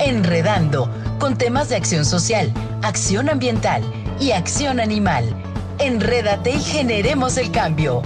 Enredando, con temas de acción social, acción ambiental y acción animal. Enrédate y generemos el cambio.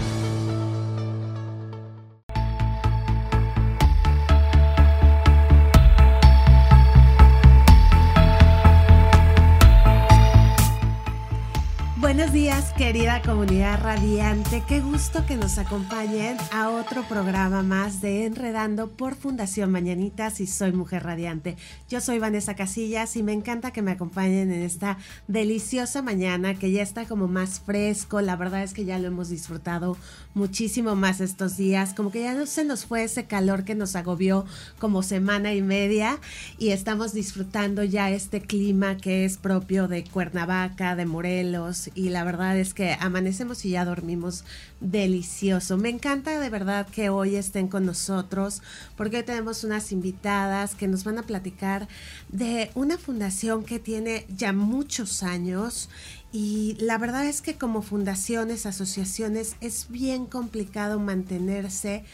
Buenos días, querida comunidad radiante. Qué gusto que nos acompañen a otro programa más de Enredando por Fundación Mañanitas y soy Mujer Radiante. Yo soy Vanessa Casillas y me encanta que me acompañen en esta deliciosa mañana que ya está como más fresco. La verdad es que ya lo hemos disfrutado muchísimo más estos días. Como que ya no se nos fue ese calor que nos agobió como semana y media y estamos disfrutando ya este clima que es propio de Cuernavaca, de Morelos y la verdad es que amanecemos y ya dormimos delicioso. Me encanta de verdad que hoy estén con nosotros porque hoy tenemos unas invitadas que nos van a platicar de una fundación que tiene ya muchos años y la verdad es que como fundaciones, asociaciones, es bien complicado mantenerse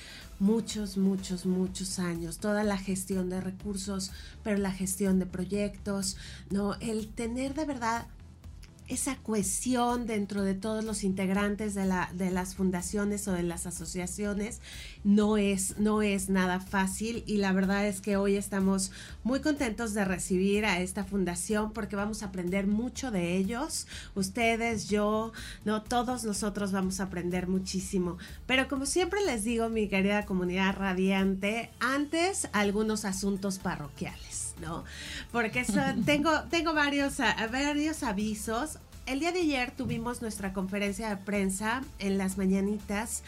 muchos, muchos, muchos años. Toda la gestión de recursos, pero la gestión de proyectos, ¿no? El tener de verdad esa cohesión dentro de todos los integrantes de, la, de las fundaciones o de las asociaciones no es, no es nada fácil y la verdad es que hoy estamos muy contentos de recibir a esta fundación porque vamos a aprender mucho de ellos. Ustedes, yo, no, todos nosotros vamos a aprender muchísimo. Pero como siempre les digo, mi querida comunidad radiante, antes algunos asuntos parroquiales. ¿No? Porque tengo, tengo varios, varios avisos. El día de ayer tuvimos nuestra conferencia de prensa en las mañanitas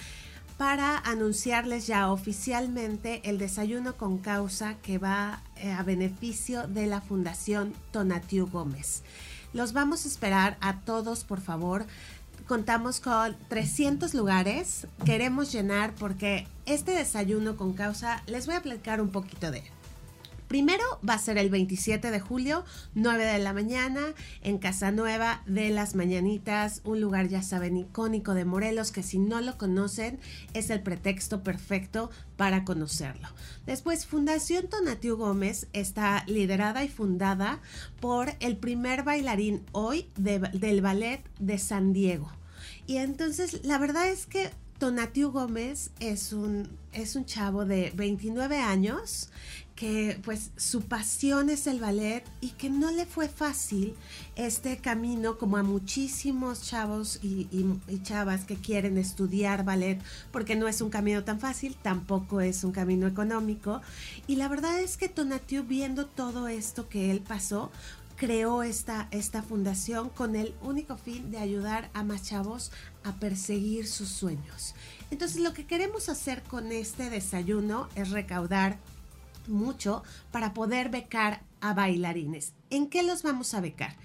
para anunciarles ya oficialmente el desayuno con causa que va eh, a beneficio de la Fundación Tonatiu Gómez. Los vamos a esperar a todos, por favor. Contamos con 300 lugares. Queremos llenar porque este desayuno con causa, les voy a platicar un poquito de él. Primero va a ser el 27 de julio, 9 de la mañana, en Casa Nueva de las Mañanitas, un lugar ya saben icónico de Morelos que si no lo conocen es el pretexto perfecto para conocerlo. Después, Fundación Tonatiu Gómez está liderada y fundada por el primer bailarín hoy del ballet de San Diego. Y entonces, la verdad es que Tonatiu Gómez es un, es un chavo de 29 años que pues su pasión es el ballet y que no le fue fácil este camino como a muchísimos chavos y, chavas que quieren estudiar ballet porque no es un camino tan fácil, tampoco es un camino económico y la verdad es que Tonatiu viendo todo esto que él pasó creó esta, esta fundación con el único fin de ayudar a más chavos a perseguir sus sueños. Entonces lo que queremos hacer con este desayuno es recaudar mucho para poder becar a bailarines. ¿En qué los vamos a becar?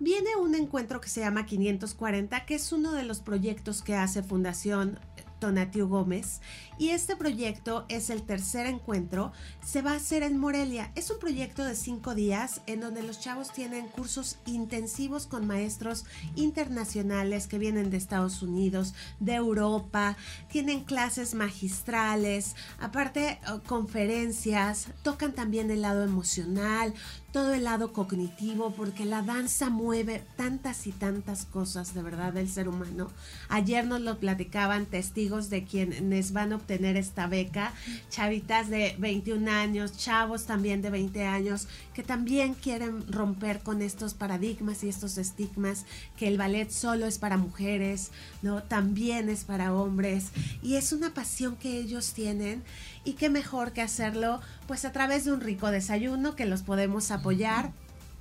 Viene un encuentro que se llama 540, que es uno de los proyectos que hace Fundación Tonatiu Gómez. Y este proyecto es el tercer encuentro. Se va a hacer en Morelia. Es un proyecto de cinco días en donde los chavos tienen cursos intensivos con maestros internacionales que vienen de Estados Unidos, de Europa. Tienen clases magistrales, aparte oh, conferencias. Tocan también el lado emocional, todo el lado cognitivo, porque la danza mueve tantas y tantas cosas de verdad del ser humano. Ayer nos lo platicaban testigos de quienes van a obtener esta beca, chavitas de 21 años, chavos también de 20 años, que también quieren romper con estos paradigmas y estos estigmas, que el ballet solo es para mujeres, ¿no? También es para hombres, y es una pasión que ellos tienen y qué mejor que hacerlo pues a través de un rico desayuno que los podemos apoyar.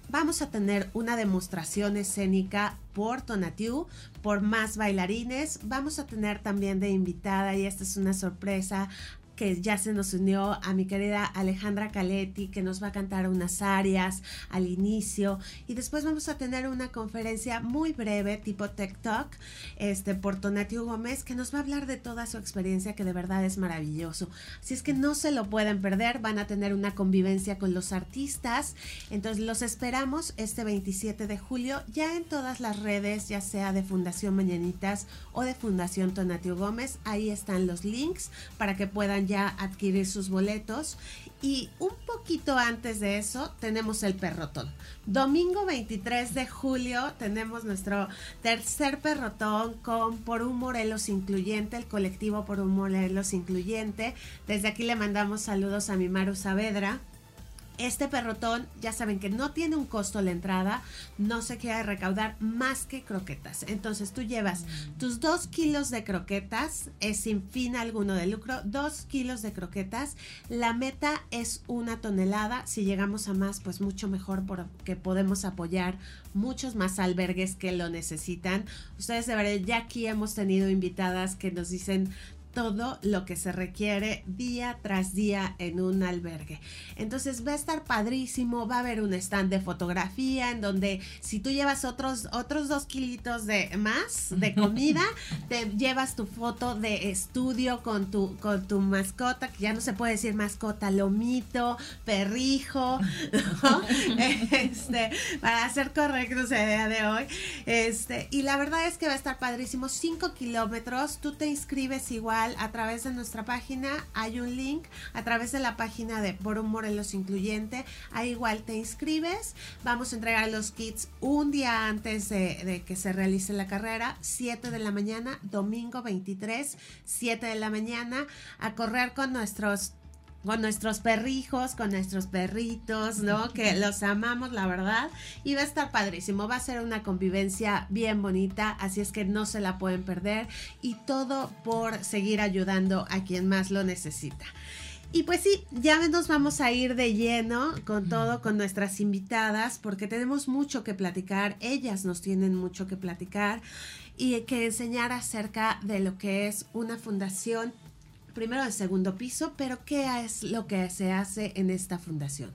Vamos a tener una demostración escénica por Tonatiu, por más bailarines. Vamos a tener también de invitada, y esta es una sorpresa, que ya se nos unió a mi querida Alejandra Caletti, que nos va a cantar unas áreas al inicio. Y después vamos a tener una conferencia muy breve, tipo Tech Talk, este, por Tonatio Gómez, que nos va a hablar de toda su experiencia, que de verdad es maravilloso. Así es que no se lo pueden perder, van a tener una convivencia con los artistas. Entonces los esperamos este 27 de julio, ya en todas las redes, ya sea de Fundación Mañanitas o de Fundación Tonatio Gómez. Ahí están los links para que puedan ya adquirir sus boletos. Y un poquito antes de eso tenemos el perrotón. Domingo 23 de julio tenemos nuestro tercer perrotón con Por un Morelos Incluyente, el colectivo Por un Morelos Incluyente. Desde aquí le mandamos saludos a mi Maru Saavedra. Este perrotón, ya saben que no tiene un costo la entrada, no se quiere recaudar más que croquetas. Entonces tú llevas mm. tus dos kilos de croquetas, es sin fin alguno de lucro, dos kilos de croquetas. La meta es una tonelada. Si llegamos a más, pues mucho mejor porque podemos apoyar muchos más albergues que lo necesitan. Ustedes de verdad, ya aquí hemos tenido invitadas que nos dicen, todo lo que se requiere día tras día en un albergue. Entonces va a estar padrísimo, va a haber un stand de fotografía en donde si tú llevas otros, otros dos kilitos de más de comida, te llevas tu foto de estudio con tu, con tu mascota, que ya no se puede decir mascota, lomito, perrijo, este, para ser correctos el día de hoy. Este, y la verdad es que va a estar padrísimo, 5 kilómetros, tú te inscribes igual a través de nuestra página hay un link, a través de la página de Por un Morelos Incluyente, ahí igual te inscribes, vamos a entregar los kits un día antes de, de que se realice la carrera, 7 de la mañana, domingo 23, 7 de la mañana, a correr con nuestros con nuestros perrijos, con nuestros perritos, ¿no? Que los amamos, la verdad. Y va a estar padrísimo, va a ser una convivencia bien bonita, así es que no se la pueden perder. Y todo por seguir ayudando a quien más lo necesita. Y pues sí, ya nos vamos a ir de lleno con todo, con nuestras invitadas, porque tenemos mucho que platicar, ellas nos tienen mucho que platicar y que enseñar acerca de lo que es una fundación primero del segundo piso, pero ¿qué es lo que se hace en esta fundación?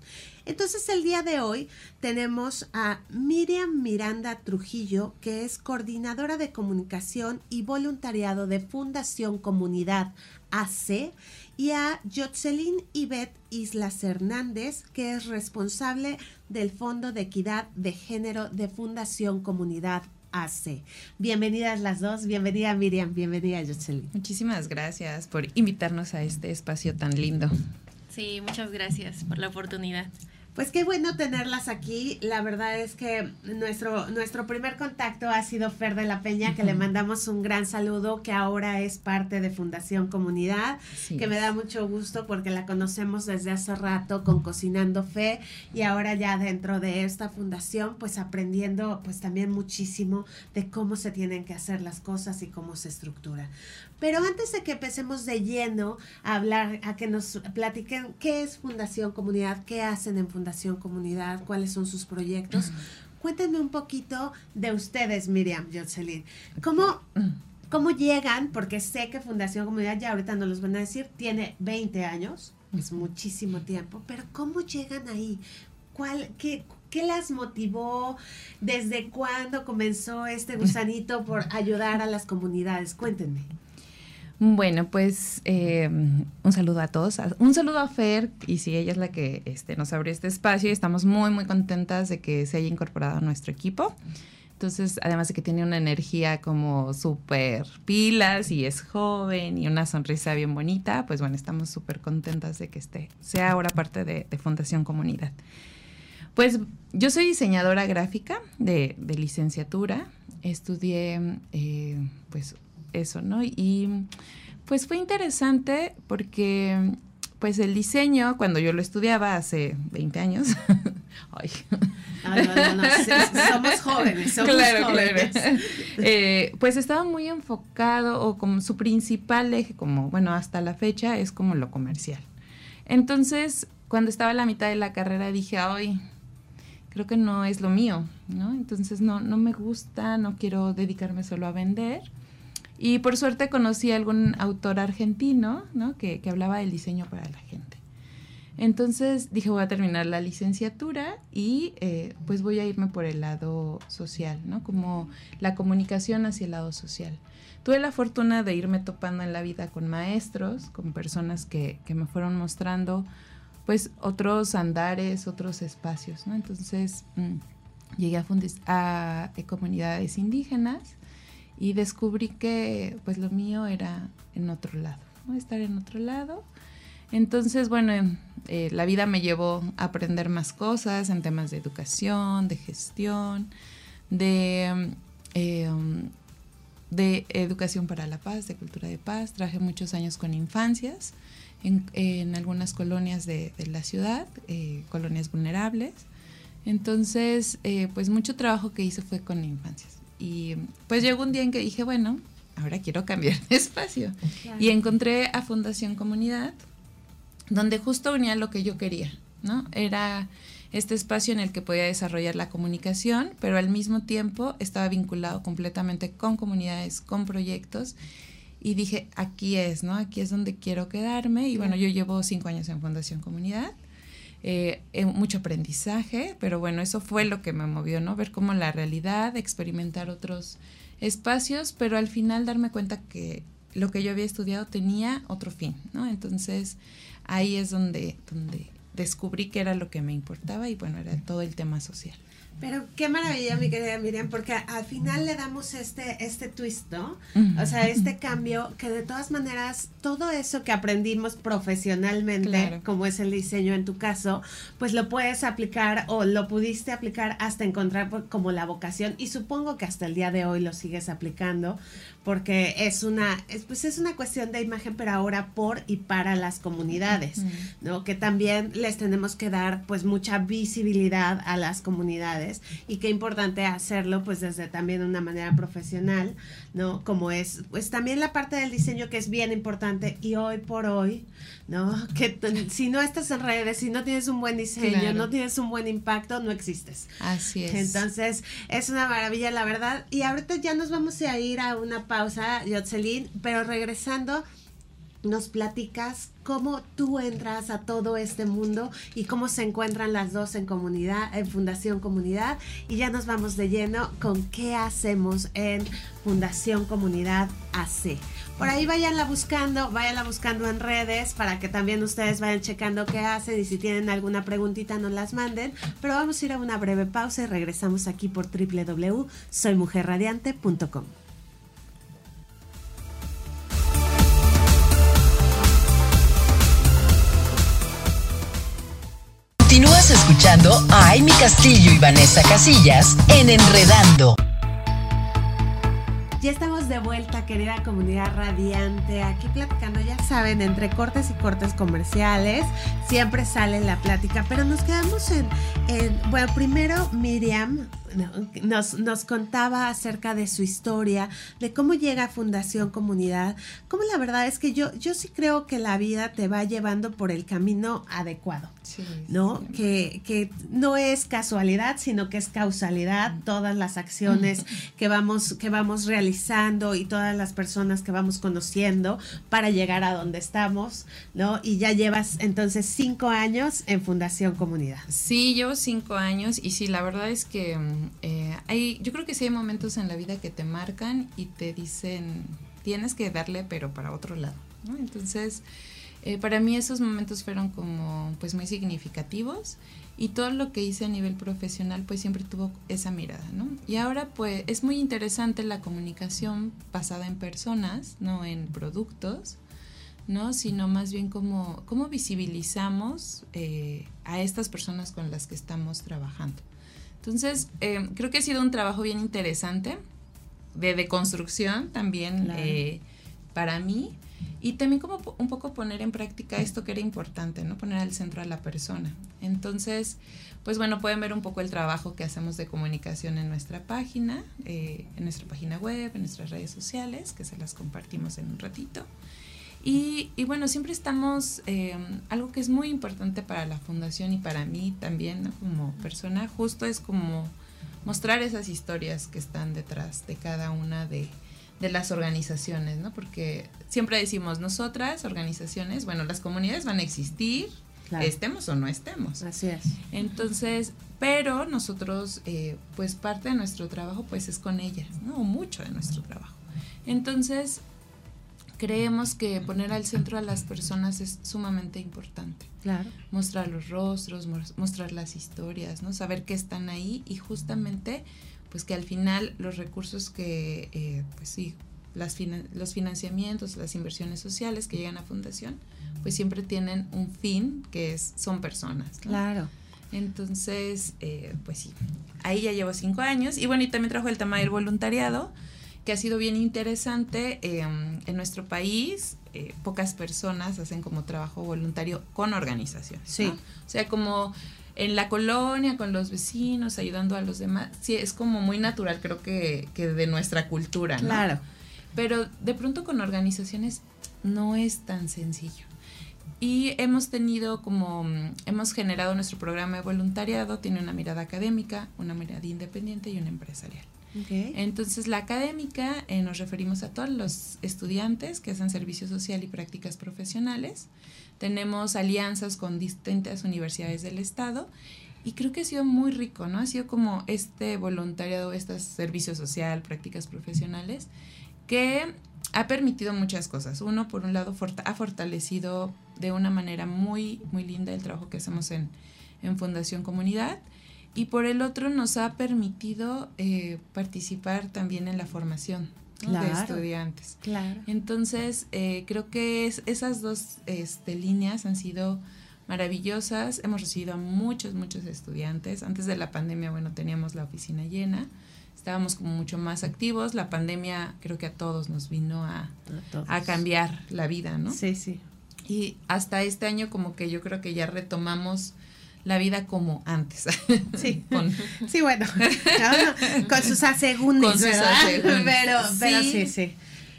Entonces el día de hoy tenemos a Miriam Miranda Trujillo, que es coordinadora de comunicación y voluntariado de Fundación Comunidad AC, y a Jocelyn Ivette Islas Hernández, que es responsable del Fondo de Equidad de Género de Fundación Comunidad hace. Bienvenidas las dos, bienvenida Miriam, bienvenida Jocelyn. Muchísimas gracias por invitarnos a este espacio tan lindo. Sí, muchas gracias por la oportunidad. Pues qué bueno tenerlas aquí. La verdad es que nuestro, nuestro primer contacto ha sido Fer de la Peña, que le mandamos un gran saludo, que ahora es parte de Fundación Comunidad, que me da mucho gusto porque la conocemos desde hace rato con Cocinando Fe y ahora ya dentro de esta fundación, pues aprendiendo pues también muchísimo de cómo se tienen que hacer las cosas y cómo se estructura. Pero antes de que empecemos de lleno a hablar, a que nos platiquen qué es Fundación Comunidad, qué hacen en Fundación Comunidad, cuáles son sus proyectos, cuéntenme un poquito de ustedes, Miriam, Jocelyn. ¿Cómo, ¿Cómo llegan? Porque sé que Fundación Comunidad, ya ahorita nos los van a decir, tiene 20 años, es muchísimo tiempo, pero ¿cómo llegan ahí? ¿Cuál, qué, ¿Qué las motivó? ¿Desde cuándo comenzó este gusanito por ayudar a las comunidades? Cuéntenme. Bueno, pues eh, un saludo a todos. Un saludo a Fer, y si ella es la que este, nos abrió este espacio y estamos muy, muy contentas de que se haya incorporado a nuestro equipo. Entonces, además de que tiene una energía como súper pilas y es joven y una sonrisa bien bonita, pues bueno, estamos súper contentas de que esté, sea ahora parte de, Fundación Comunidad. Pues yo soy diseñadora gráfica de, licenciatura, estudié eh, pues eso, ¿no? Y pues fue interesante porque pues el diseño, cuando yo lo estudiaba hace 20 años, ay. No, no, no, somos jóvenes, somos claro, jóvenes. Claro. Eh, pues estaba muy enfocado o como su principal eje, como bueno, hasta la fecha es como lo comercial. Entonces, cuando estaba a la mitad de la carrera dije, ay, creo que no es lo mío, ¿no? Entonces no, no me gusta, no quiero dedicarme solo a vender Y por suerte conocí a algún autor argentino, ¿no? Que, hablaba del diseño para la gente. Entonces dije, voy a terminar la licenciatura y eh, pues voy a irme por el lado social, ¿no? Como la comunicación hacia el lado social. Tuve la fortuna de irme topando en la vida con maestros, con personas que, me fueron mostrando pues otros andares, otros espacios, ¿no? Entonces mm, llegué a, a, a comunidades indígenas y descubrí que pues lo mío era en otro lado, ¿no? estar en otro lado. Entonces, bueno, eh, la vida me llevó a aprender más cosas en temas de educación, de gestión, de, eh, de educación para la paz, de cultura de paz. Traje muchos años con infancias en, en algunas colonias de, de la ciudad, eh, colonias vulnerables. Entonces, eh, pues mucho trabajo que hice fue con infancias. Y pues llegó un día en que dije, bueno, ahora quiero cambiar de espacio. Claro. Y encontré a Fundación Comunidad, donde justo unía lo que yo quería, ¿no? Era este espacio en el que podía desarrollar la comunicación, pero al mismo tiempo estaba vinculado completamente con comunidades, con proyectos. Y dije, aquí es, ¿no? Aquí es donde quiero quedarme. Y bueno, yo llevo cinco años en Fundación Comunidad. Eh, mucho aprendizaje, pero bueno, eso fue lo que me movió, ¿no? Ver cómo la realidad, experimentar otros espacios, pero al final darme cuenta que lo que yo había estudiado tenía otro fin, ¿no? Entonces ahí es donde, donde descubrí que era lo que me importaba y bueno, era todo el tema social. Pero qué maravilla, mi querida Miriam, porque al final le damos este, este twist, ¿no? Uh -huh. O sea, este cambio que de todas maneras, todo eso que aprendimos profesionalmente, claro. como es el diseño en tu caso, pues lo puedes aplicar o lo pudiste aplicar hasta encontrar como la vocación y supongo que hasta el día de hoy lo sigues aplicando porque es una, es, pues es una cuestión de imagen, pero ahora por y para las comunidades. ¿no? Que también les tenemos que dar pues mucha visibilidad a las comunidades y qué importante hacerlo pues desde también una manera profesional, ¿no? Como es, pues también la parte del diseño que es bien importante y hoy por hoy, ¿no? Que si no estás en redes, si no tienes un buen diseño, claro. no tienes un buen impacto, no existes. Así es. Entonces, es una maravilla, la verdad. Y ahorita ya nos vamos a ir a una pausa, Yotzelin, pero regresando, nos platicas cómo tú entras a todo este mundo y cómo se encuentran las dos en comunidad, en Fundación Comunidad. Y ya nos vamos de lleno con qué hacemos en Fundación Comunidad AC. Por ahí váyanla buscando, váyanla buscando en redes para que también ustedes vayan checando qué hacen y si tienen alguna preguntita nos las manden. Pero vamos a ir a una breve pausa y regresamos aquí por www.soymujerradiante.com. escuchando a Amy Castillo y Vanessa Casillas en Enredando. Ya estamos de vuelta, querida comunidad radiante, aquí platicando, ya saben, entre cortes y cortes comerciales, siempre sale la plática, pero nos quedamos en, en bueno, primero Miriam nos, nos, contaba acerca de su historia, de cómo llega a Fundación Comunidad, como la verdad es que yo, yo sí creo que la vida te va llevando por el camino adecuado, sí, ¿no? Sí. Que, que no es casualidad, sino que es causalidad, todas las acciones que vamos, que vamos realizando y todas las personas que vamos conociendo para llegar a donde estamos, ¿no? Y ya llevas entonces cinco años en Fundación Comunidad. Sí, llevo cinco años y sí, la verdad es que eh, hay, yo creo que sí hay momentos en la vida que te marcan y te dicen, tienes que darle, pero para otro lado, ¿no? Entonces, eh, para mí esos momentos fueron como, pues, muy significativos y todo lo que hice a nivel profesional, pues, siempre tuvo esa mirada, ¿no? Y ahora, pues, es muy interesante la comunicación basada en personas, no en productos, ¿no? Sino más bien como, cómo visibilizamos eh, a estas personas con las que estamos trabajando. Entonces, eh, creo que ha sido un trabajo bien interesante, de deconstrucción también claro. eh, para mí, y también como un poco poner en práctica esto que era importante, ¿no? Poner al centro a la persona. Entonces, pues bueno, pueden ver un poco el trabajo que hacemos de comunicación en nuestra página, eh, en nuestra página web, en nuestras redes sociales, que se las compartimos en un ratito. Y, y, bueno, siempre estamos, eh, algo que es muy importante para la fundación y para mí también ¿no? como persona, justo es como mostrar esas historias que están detrás de cada una de, de las organizaciones, ¿no? Porque siempre decimos, nosotras, organizaciones, bueno, las comunidades van a existir, estemos o no estemos. Así es. Entonces, pero nosotros, eh, pues parte de nuestro trabajo, pues es con ellas, ¿no? O mucho de nuestro trabajo. Entonces, creemos que poner al centro a las personas es sumamente importante. Claro. Mostrar los rostros, mostrar las historias, ¿no? Saber que están ahí y justamente, pues que al final los recursos que, eh, pues sí, las los financiamientos, las inversiones sociales que llegan a fundación, pues siempre tienen un fin que es, son personas. Claro. Entonces, eh, pues sí, ahí ya llevo cinco años y bueno, y también trajo el tema del voluntariado que ha sido bien interesante. Em, en nuestro país, eh, pocas personas hacen como trabajo voluntario con organizaciones. Sí. O sea, como en la colonia, con los vecinos, ayudando a los demás. Sí, es como muy natural, creo que, que de nuestra cultura, ¿no? Claro. Pero de pronto con organizaciones no es tan sencillo. Y hemos tenido como, hemos generado nuestro programa de voluntariado, tiene una mirada académica, una mirada independiente y una empresarial. Entonces, la académica eh, nos referimos a todos los estudiantes que hacen servicio social y prácticas profesionales. Tenemos alianzas con distintas universidades del Estado y creo que ha sido muy rico, ¿no? Ha sido como este voluntariado, este servicio social, prácticas profesionales, que ha permitido muchas cosas. Uno, por un lado, ha fortalecido de una manera muy, muy linda el trabajo que hacemos en, en Fundación Comunidad y por el otro nos ha permitido eh, participar también en la formación de estudiantes. Claro. Entonces, eh, creo que es, esas dos este, líneas han sido maravillosas. Hemos recibido a muchos, muchos estudiantes. Antes de la pandemia, bueno, teníamos la oficina llena. Estábamos como mucho más activos. La pandemia creo que a todos nos vino a, a cambiar la vida, ¿no? Sí, sí. Y hasta este año como que yo creo que ya retomamos la vida como antes. Sí, sí bueno, con sus asegúnes, Pero, pero sí, sí.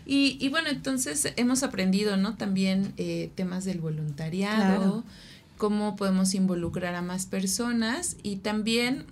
Y, y, bueno, entonces hemos aprendido, ¿no? También eh, temas del voluntariado, cómo podemos involucrar a más personas y también,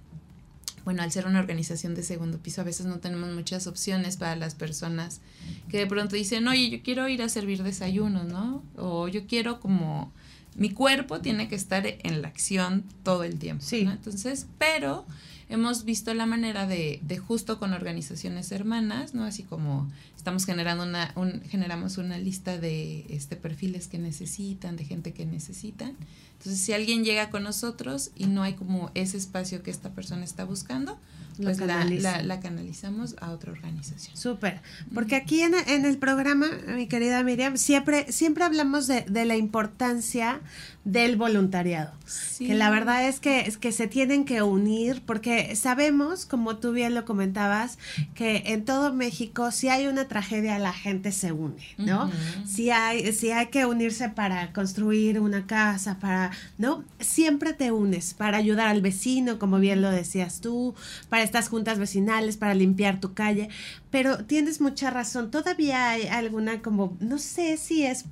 bueno, al ser una organización de segundo piso, a veces no tenemos muchas opciones para las personas que de pronto dicen, oye, yo quiero ir a servir desayunos, ¿no? O yo quiero como mi cuerpo tiene que estar en la acción todo el tiempo. Sí. Entonces, pero hemos visto la manera de, de, justo con organizaciones hermanas, ¿no? Así como estamos generando una, un, generamos una lista de este, perfiles que necesitan, de gente que necesitan. Entonces, si alguien llega con nosotros y no hay como ese espacio que esta persona está buscando, pues la, la, canalizamos a otra organización. Súper, porque aquí en, en, el programa, mi querida Miriam, siempre, siempre hablamos de, de la importancia del voluntariado. Que la verdad es que, es que se tienen que unir porque sabemos, como tú bien lo comentabas, que en todo México si hay una tragedia la gente se une, ¿no? Si hay si hay que unirse para construir una casa, para, ¿no? Siempre te unes para ayudar al vecino, como bien lo decías tú, para estas juntas vecinales, para limpiar tu calle, pero tienes mucha razón, todavía hay alguna como no sé si es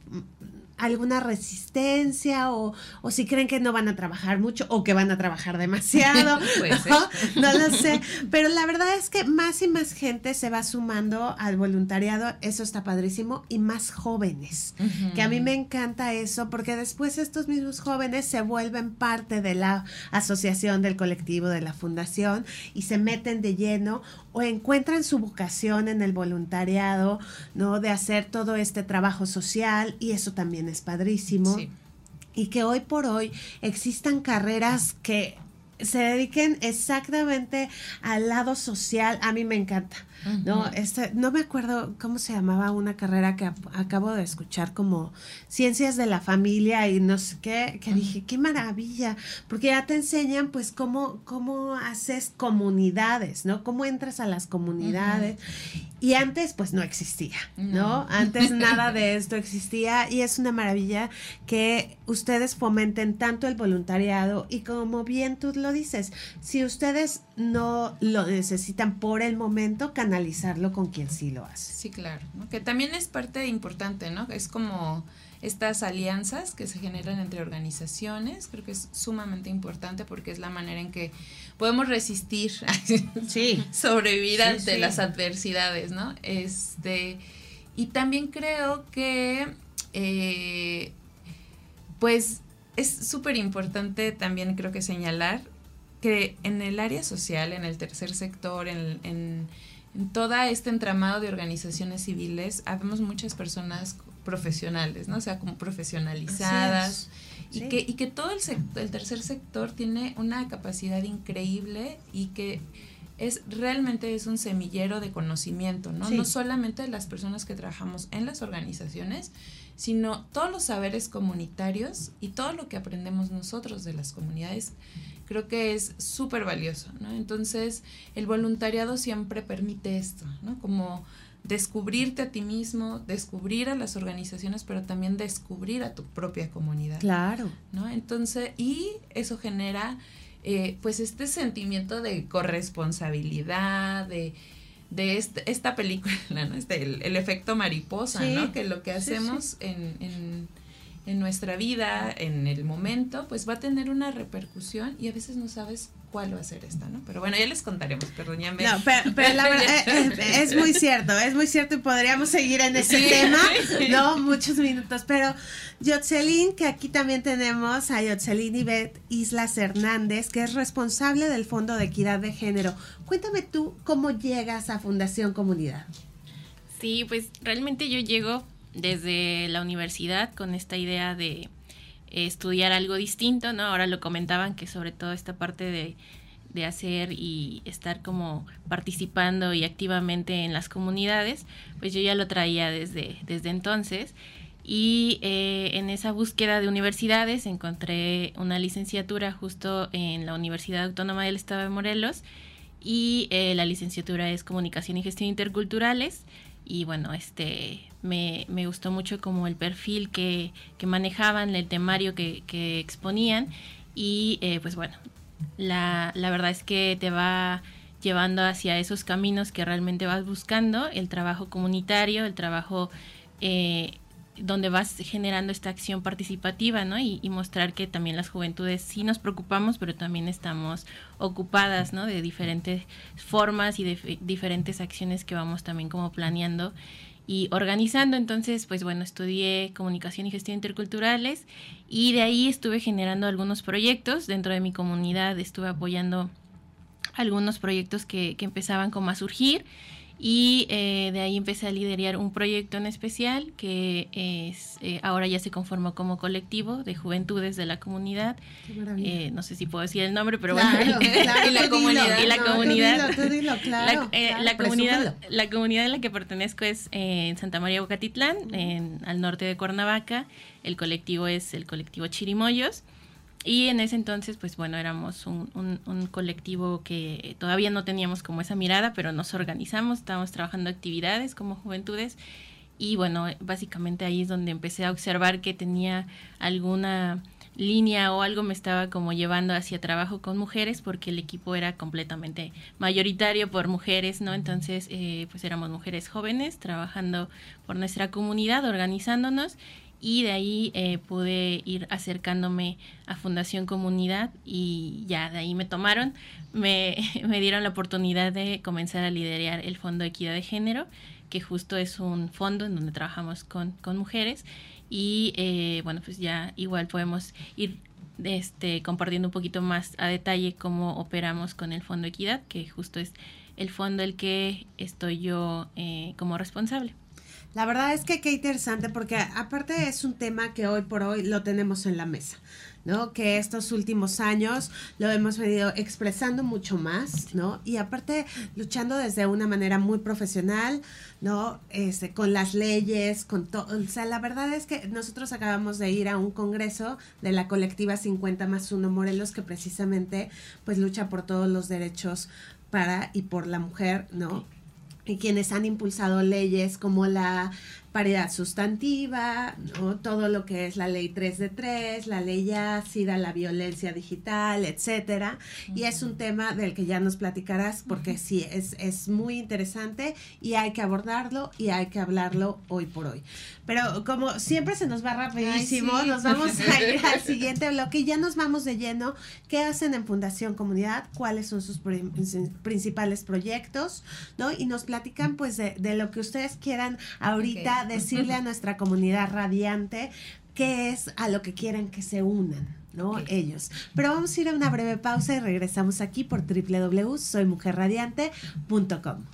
alguna resistencia o, o, si creen que no van a trabajar mucho o que van a trabajar demasiado. ¿no? lo sé. Pero la verdad es que más y más gente se va sumando al voluntariado. Eso está padrísimo. Y más jóvenes. Que a mí me encanta eso porque después estos mismos jóvenes se vuelven parte de la asociación, del colectivo, de la fundación y se meten de lleno o encuentran su vocación en el voluntariado, ¿no? De hacer todo este trabajo social y eso también es padrísimo. Y que hoy por hoy existan carreras que se dediquen exactamente al lado social, a mí me encanta. No, este, no me acuerdo cómo se llamaba una carrera que acabo de escuchar como ciencias de la familia y no sé qué, que dije, qué maravilla, porque ya te enseñan pues cómo, cómo haces comunidades, ¿no? Cómo entras a las comunidades. Y antes pues no existía, ¿no? Antes nada de esto existía y es una maravilla que ustedes fomenten tanto el voluntariado y como bien tú lo dices, si ustedes no lo necesitan por el momento, analizarlo con quien sí lo hace. Sí, claro, que también es parte importante, ¿no? Es como estas alianzas que se generan entre organizaciones. Creo que es sumamente importante porque es la manera en que podemos resistir, sí. sobrevivir ante las adversidades, ¿no? Este, y también creo que, eh, pues, es súper importante también creo que señalar que en el área social, en el tercer sector, en, en, en todo este entramado de organizaciones civiles, habemos muchas personas profesionales, ¿no? O sea, como profesionalizadas. Y, que, y que todo el, el tercer sector tiene una capacidad increíble y que es realmente es un semillero de conocimiento, ¿no? No solamente de las personas que trabajamos en las organizaciones, sino todos los saberes comunitarios y todo lo que aprendemos nosotros de las comunidades creo que es súper valioso, ¿no? Entonces, el voluntariado siempre permite esto, ¿no? Como descubrirte a ti mismo, descubrir a las organizaciones, pero también descubrir a tu propia comunidad. Claro. ¿No? Entonces, y eso genera eh, pues este sentimiento de corresponsabilidad, de, de este, esta película, ¿no? Este, el, efecto mariposa, ¿no? Que lo que hacemos En, en, en nuestra vida, en el momento, pues va a tener una repercusión y a veces no sabes cuál va a ser esta, ¿no? Pero bueno, ya les contaremos, perdón, ya me... No, pero, la verdad, eh, eh, es, muy cierto, es muy cierto y podríamos seguir en ese tema, ¿no? Muchos minutos, pero Yotzelín, que aquí también tenemos a Yotzelín Ivette Islas Hernández, que es responsable del Fondo de Equidad de Género. Cuéntame tú cómo llegas a Fundación Comunidad. Sí, pues realmente yo llego desde la universidad con esta idea de estudiar algo distinto, ¿no? Ahora lo comentaban que sobre todo esta parte de, de hacer y estar como participando y activamente en las comunidades, pues yo ya lo traía desde, desde entonces. Y eh, en esa búsqueda de universidades encontré una licenciatura justo en la Universidad Autónoma del Estado de Morelos y eh, la licenciatura es Comunicación y Gestión Interculturales y bueno, este me, me gustó mucho como el perfil que, que manejaban, el temario que, que exponían y eh, pues bueno, la, la verdad es que te va llevando hacia esos caminos que realmente vas buscando, el trabajo comunitario, el trabajo eh, donde vas generando esta acción participativa, ¿no? Y, mostrar que también las juventudes sí nos preocupamos, pero también estamos ocupadas, ¿no? De diferentes formas y de diferentes acciones que vamos también como planeando y organizando. Entonces, pues bueno, estudié comunicación y gestión interculturales y de ahí estuve generando algunos proyectos dentro de mi comunidad, estuve apoyando algunos proyectos que, que empezaban como a surgir y eh, de ahí empecé a liderar un proyecto en especial que es eh, ahora ya se conformó como colectivo de juventudes de la comunidad. Eh, no sé si puedo decir el nombre, pero bueno. y la comunidad. Y la comunidad. La comunidad, la comunidad en la que pertenezco es en Santa María Bocatitlán, en, al norte de Cuernavaca. El colectivo es el colectivo Chirimoyos. Y en ese entonces, pues bueno, éramos un, colectivo que todavía no teníamos como esa mirada, pero nos organizamos, estábamos trabajando actividades como juventudes. Y bueno, básicamente ahí es donde empecé a observar que tenía alguna línea o algo me estaba como llevando hacia trabajo con mujeres porque el equipo era completamente mayoritario por mujeres, ¿no? Entonces, eh, pues éramos mujeres jóvenes trabajando por nuestra comunidad, organizándonos y de ahí eh, pude ir acercándome a Fundación Comunidad y ya de ahí me tomaron, me, me, dieron la oportunidad de comenzar a liderar el Fondo de Equidad de Género, que justo es un fondo en donde trabajamos con, con mujeres y eh, bueno, pues ya igual podemos ir este, compartiendo un poquito más a detalle cómo operamos con el Fondo Equidad, que justo es el fondo el que estoy yo eh, como responsable. La verdad es que qué interesante porque aparte es un tema que hoy por hoy lo tenemos en la mesa, ¿no? Que estos últimos años lo hemos venido expresando mucho más, ¿no? Y aparte luchando desde una manera muy profesional, ¿no? Este, con las leyes, con todo, o sea, la verdad es que nosotros acabamos de ir a un congreso de la colectiva 50 más 1 Morelos que precisamente pues lucha por todos los derechos para y por la mujer, ¿no? Y quienes han impulsado leyes como la paridad sustantiva, ¿no? todo lo que es la ley 3 de 3, la ley ácida, la violencia digital, etcétera. Y es un tema del que ya nos platicarás porque sí, es, es muy interesante y hay que abordarlo y hay que hablarlo hoy por hoy. Pero como siempre se nos va rapidísimo, nos vamos a ir al siguiente bloque y ya nos vamos de lleno. ¿Qué hacen en Fundación Comunidad? ¿Cuáles son sus principales proyectos? ¿no? Y nos platican pues de, lo que ustedes quieran ahorita decirle a nuestra comunidad radiante qué es a lo que quieren que se unan. ¿no? Ellos. Pero vamos a ir a una breve pausa y regresamos aquí por www.soymujerradiante.com.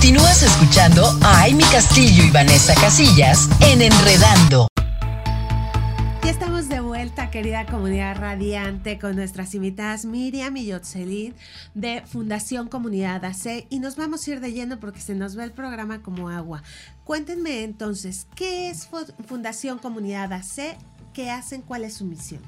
Continúas escuchando a Amy Castillo y Vanessa Casillas en Enredando. Estamos de vuelta, querida comunidad radiante, con nuestras invitadas Miriam y Yotzelin de Fundación Comunidad AC y nos vamos a ir de lleno porque se nos ve el programa como agua. Cuéntenme entonces, ¿qué es Fundación Comunidad AC? ¿Qué hacen? ¿Cuál es su misión?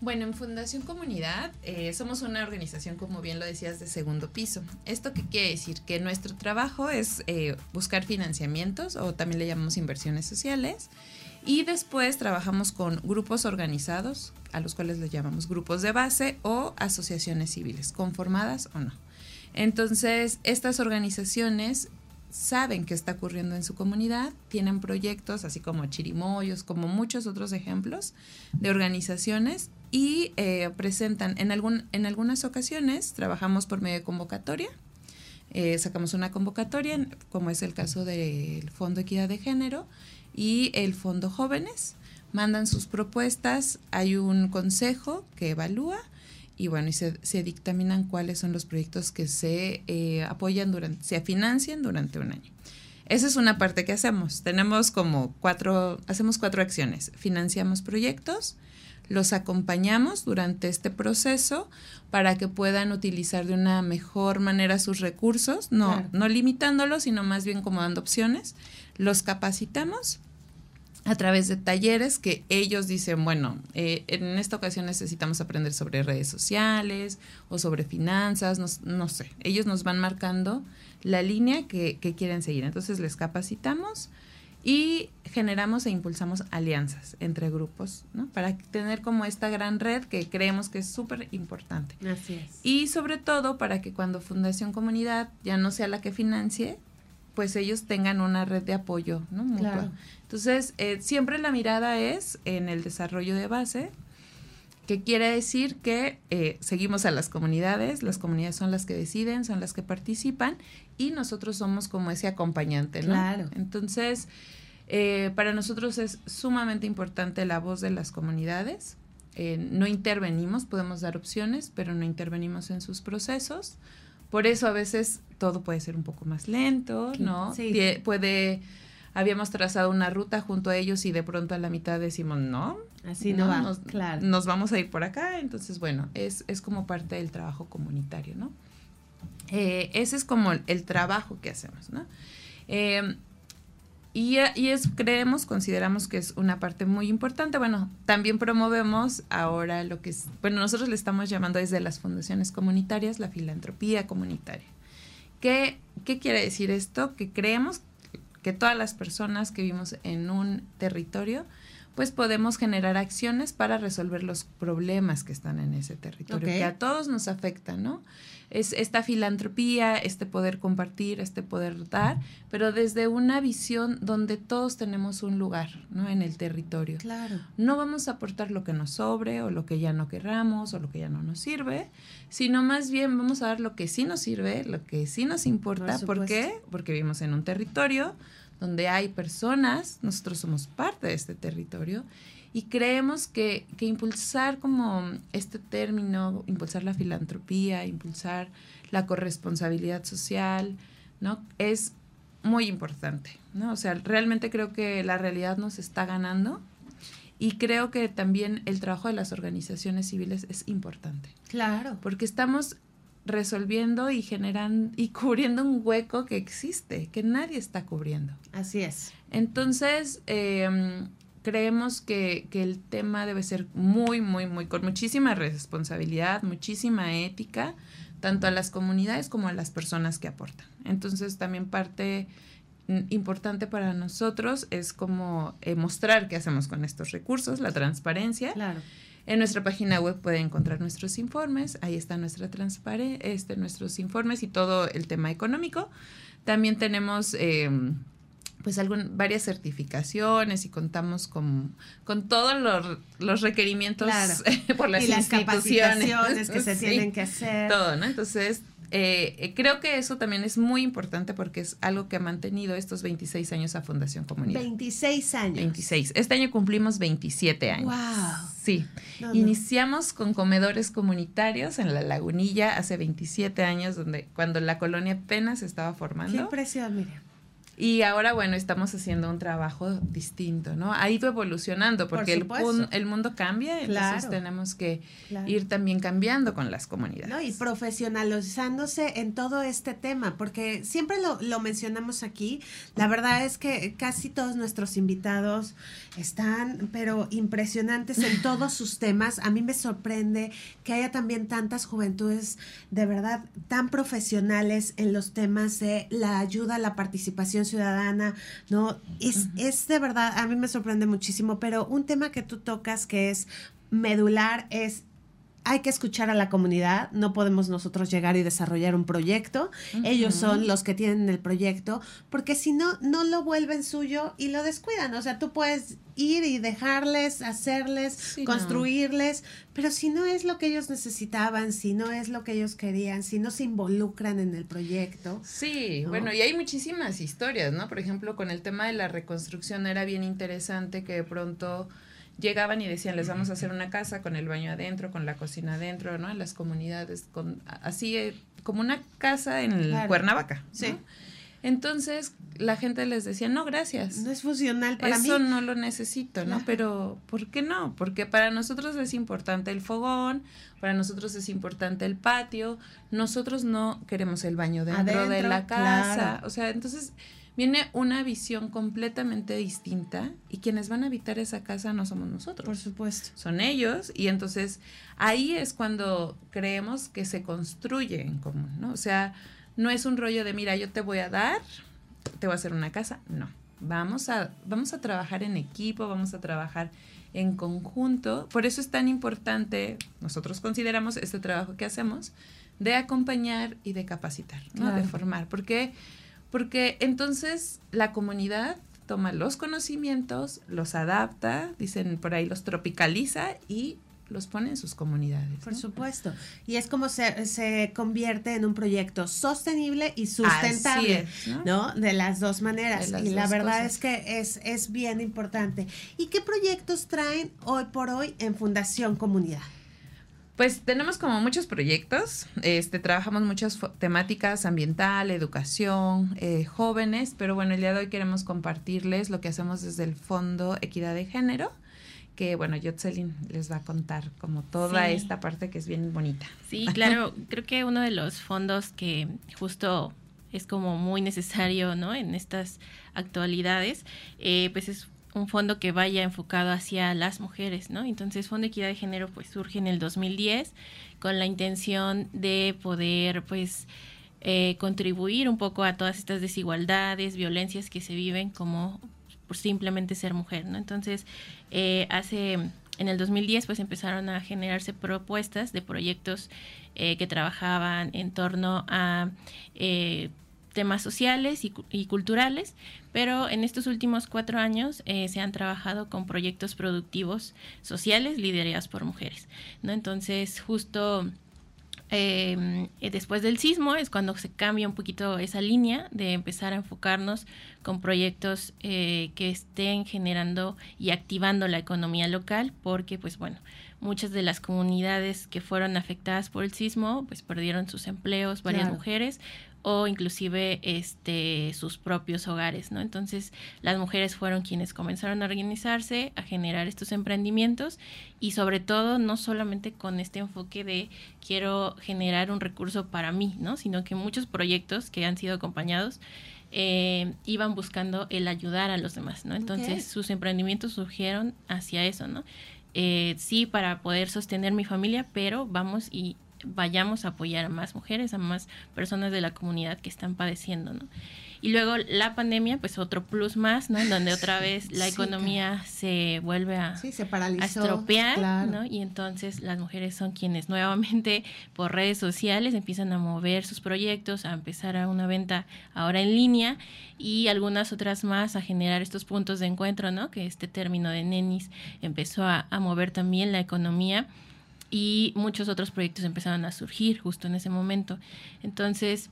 Bueno, en Fundación Comunidad eh, somos una organización, como bien lo decías, de segundo piso. ¿Esto qué quiere decir? Que nuestro trabajo es eh, buscar financiamientos o también le llamamos inversiones sociales y después trabajamos con grupos organizados, a los cuales les llamamos grupos de base o asociaciones civiles, conformadas o no. Entonces, estas organizaciones saben qué está ocurriendo en su comunidad, tienen proyectos así como Chirimoyos, como muchos otros ejemplos de organizaciones y eh, presentan en, algún, en algunas ocasiones, trabajamos por medio de convocatoria, eh, sacamos una convocatoria, como es el caso del Fondo Equidad de Género y el Fondo Jóvenes, mandan sus propuestas, hay un consejo que evalúa y bueno, y se, se dictaminan cuáles son los proyectos que se eh, apoyan durante, se financian durante un año. Esa es una parte que hacemos. Tenemos como cuatro, hacemos cuatro acciones. Financiamos proyectos, los acompañamos durante este proceso para que puedan utilizar de una mejor manera sus recursos, no, no limitándolos, sino más bien como dando opciones. Los capacitamos a través de talleres que ellos dicen, bueno, eh, en esta ocasión necesitamos aprender sobre redes sociales o sobre finanzas, no, sé, ellos nos van marcando la línea que, que quieren seguir. Entonces les capacitamos y generamos e impulsamos alianzas entre grupos, ¿no? Para tener como esta gran red que creemos que es súper importante. Así es. Y sobre todo para que cuando Fundación Comunidad ya no sea la que financie, pues ellos tengan una red de apoyo, ¿no? Mutua. Entonces, eh, siempre la mirada es en el desarrollo de base, que quiere decir que eh, seguimos a las comunidades, las comunidades son las que deciden, son las que participan y nosotros somos como ese acompañante, ¿no? Claro. Entonces, eh, para nosotros es sumamente importante la voz de las comunidades. Eh, no intervenimos, podemos dar opciones, pero no intervenimos en sus procesos. Por eso a veces todo puede ser un poco más lento, ¿no? Sí. Puede, habíamos trazado una ruta junto a ellos y de pronto a la mitad decimos, no, así no, vamos, nos, claro. nos vamos a ir por acá. Entonces, bueno, es, es como parte del trabajo comunitario, ¿no? Eh, ese es como el, trabajo que hacemos, ¿no? Y, es, creemos, consideramos que es una parte muy importante. Bueno, también promovemos ahora lo que es, bueno, nosotros le estamos llamando desde las fundaciones comunitarias la filantropía comunitaria. ¿Qué, qué quiere decir esto? Que creemos que todas las personas que vivimos en un territorio, pues podemos generar acciones para resolver los problemas que están en ese territorio, que a todos nos afectan, ¿no? es esta filantropía, este poder compartir, este poder dar, pero desde una visión donde todos tenemos un lugar, ¿no? En el territorio. Claro. No vamos a aportar lo que nos sobre o lo que ya no querramos o lo que ya no nos sirve, sino más bien vamos a dar lo que sí nos sirve, lo que sí nos importa. ¿Por, ¿Por qué? Porque vivimos en un territorio donde hay personas, nosotros somos parte de este territorio y creemos que, que, impulsar como este término, impulsar la filantropía, impulsar la corresponsabilidad social, ¿no? Es muy importante, ¿no? O sea, realmente creo que la realidad nos está ganando y creo que también el trabajo de las organizaciones civiles es importante. Claro. Porque estamos resolviendo y generando y cubriendo un hueco que existe, que nadie está cubriendo. Así es. Entonces, eh, creemos que, que, el tema debe ser muy, muy, muy, con muchísima responsabilidad, muchísima ética, tanto a las comunidades como a las personas que aportan. Entonces también parte importante para nosotros es como eh, mostrar qué hacemos con estos recursos, la transparencia. Claro. En nuestra página web pueden encontrar nuestros informes, ahí está nuestra transparencia, este, nuestros informes y todo el tema económico. También tenemos eh, pues algún, varias certificaciones y contamos con, con todos los, los requerimientos por las y las capacitaciones que se tienen que hacer. Todo, ¿no? Entonces, eh, eh, creo que eso también es muy importante porque es algo que ha mantenido estos 26 años a Fundación Comunidad. 26 años. 26. Este año cumplimos 27 años. Wow. Sí. Iniciamos con comedores comunitarios en la Lagunilla hace 27 años, donde cuando la colonia apenas estaba formando. Qué impresión, Miriam. Y ahora, bueno, estamos haciendo un trabajo distinto, ¿no? Ha ido evolucionando porque el, el, mundo cambia, entonces tenemos que ir también cambiando con las comunidades. No, y profesionalizándose en todo este tema, porque siempre lo, lo mencionamos aquí. La verdad es que casi todos nuestros invitados están, pero impresionantes en todos sus temas. A mí me sorprende que haya también tantas juventudes de verdad tan profesionales en los temas de la ayuda la participación ciudadana, ¿no? Es, es de verdad, a mí me sorprende muchísimo, pero un tema que tú tocas que es medular es hay que escuchar a la comunidad, no podemos nosotros llegar y desarrollar un proyecto, ellos son los que tienen el proyecto, porque si no, no lo vuelven suyo y lo descuidan, o sea, tú puedes ir y dejarles, hacerles, construirles, pero si no es lo que ellos necesitaban, si no es lo que ellos querían, si no se involucran en el proyecto. Sí, bueno, y hay muchísimas historias, ¿no? Por ejemplo, con el tema de la reconstrucción era bien interesante que de pronto llegaban y decían, les vamos a hacer una casa con el baño adentro, con la cocina adentro, ¿no? En las comunidades, con así eh, como una casa en Cuernavaca. Sí. Entonces la gente les decía, no, gracias. No es funcional para mí. Eso no lo necesito, ¿no? Pero, ¿por qué no? Porque para nosotros es importante el fogón, para nosotros es importante el patio, nosotros no queremos el baño dentro de la casa. O sea, entonces viene una visión completamente distinta y quienes van a habitar esa casa no somos nosotros. Por supuesto. Son ellos y entonces ahí es cuando creemos que se construye en común, ¿no? O sea, no es un rollo de, mira, yo te voy a dar, te voy a hacer una casa, no. Vamos a, vamos a trabajar en equipo, vamos a trabajar en conjunto. Por eso es tan importante, nosotros consideramos este trabajo que hacemos, de acompañar y de capacitar, ¿no? De formar. Porque porque entonces la comunidad toma los conocimientos, los adapta, dicen por ahí, los tropicaliza y los pone en sus comunidades. Por supuesto. Y es como se, se, convierte en un proyecto sostenible y sustentable, ¿no? De las dos maneras. y la verdad es que es, es bien importante. ¿Y qué proyectos traen hoy por hoy en Fundación Comunidad? Pues tenemos como muchos proyectos, este, trabajamos muchas temáticas ambiental, educación, eh, jóvenes, pero bueno, el día de hoy queremos compartirles lo que hacemos desde el Fondo Equidad de Género, que bueno, Yotzelin les va a contar como toda esta parte que es bien bonita. Sí, claro, creo que uno de los fondos que justo es como muy necesario, ¿no? En estas actualidades, eh, pues es un fondo que vaya enfocado hacia las mujeres, ¿no? Entonces, Fondo de Equidad de Género pues surge en el 2010 con la intención de poder pues eh, contribuir un poco a todas estas desigualdades, violencias que se viven como por simplemente ser mujer, ¿no? Entonces, eh, hace en el 2010 pues empezaron a generarse propuestas de proyectos eh, que trabajaban en torno a temas sociales y, culturales, pero en estos últimos cuatro años eh, se han trabajado con proyectos productivos sociales liderados por mujeres. ¿no? Entonces, justo em, eh, después del sismo es cuando se cambia un poquito esa línea de empezar a enfocarnos con proyectos eh, que estén generando y activando la economía local, porque pues bueno, muchas de las comunidades que fueron afectadas por el sismo pues perdieron sus empleos, varias mujeres, o inclusive este sus propios hogares, ¿no? Entonces, las mujeres fueron quienes comenzaron a organizarse, a generar estos emprendimientos y sobre todo no solamente con este enfoque de quiero generar un recurso para mí, ¿no? Sino que muchos proyectos que han sido acompañados eh, iban buscando el ayudar a los demás, ¿no? Entonces sus emprendimientos surgieron hacia eso, ¿no? Eh, sí, para poder sostener mi familia, pero vamos y vayamos a apoyar a más mujeres, a más personas de la comunidad que están padeciendo, ¿no? Y luego la pandemia, pues otro plus más, ¿no? Donde otra vez la economía se vuelve a, sí, se paralizó, estropear, ¿no? Y entonces las mujeres son quienes nuevamente por redes sociales empiezan a mover sus proyectos, a empezar a una venta ahora en línea y algunas otras más a generar estos puntos de encuentro, ¿no? Que este término de nenis empezó a, a mover también la economía y muchos otros proyectos empezaron a surgir justo en ese momento. Entonces,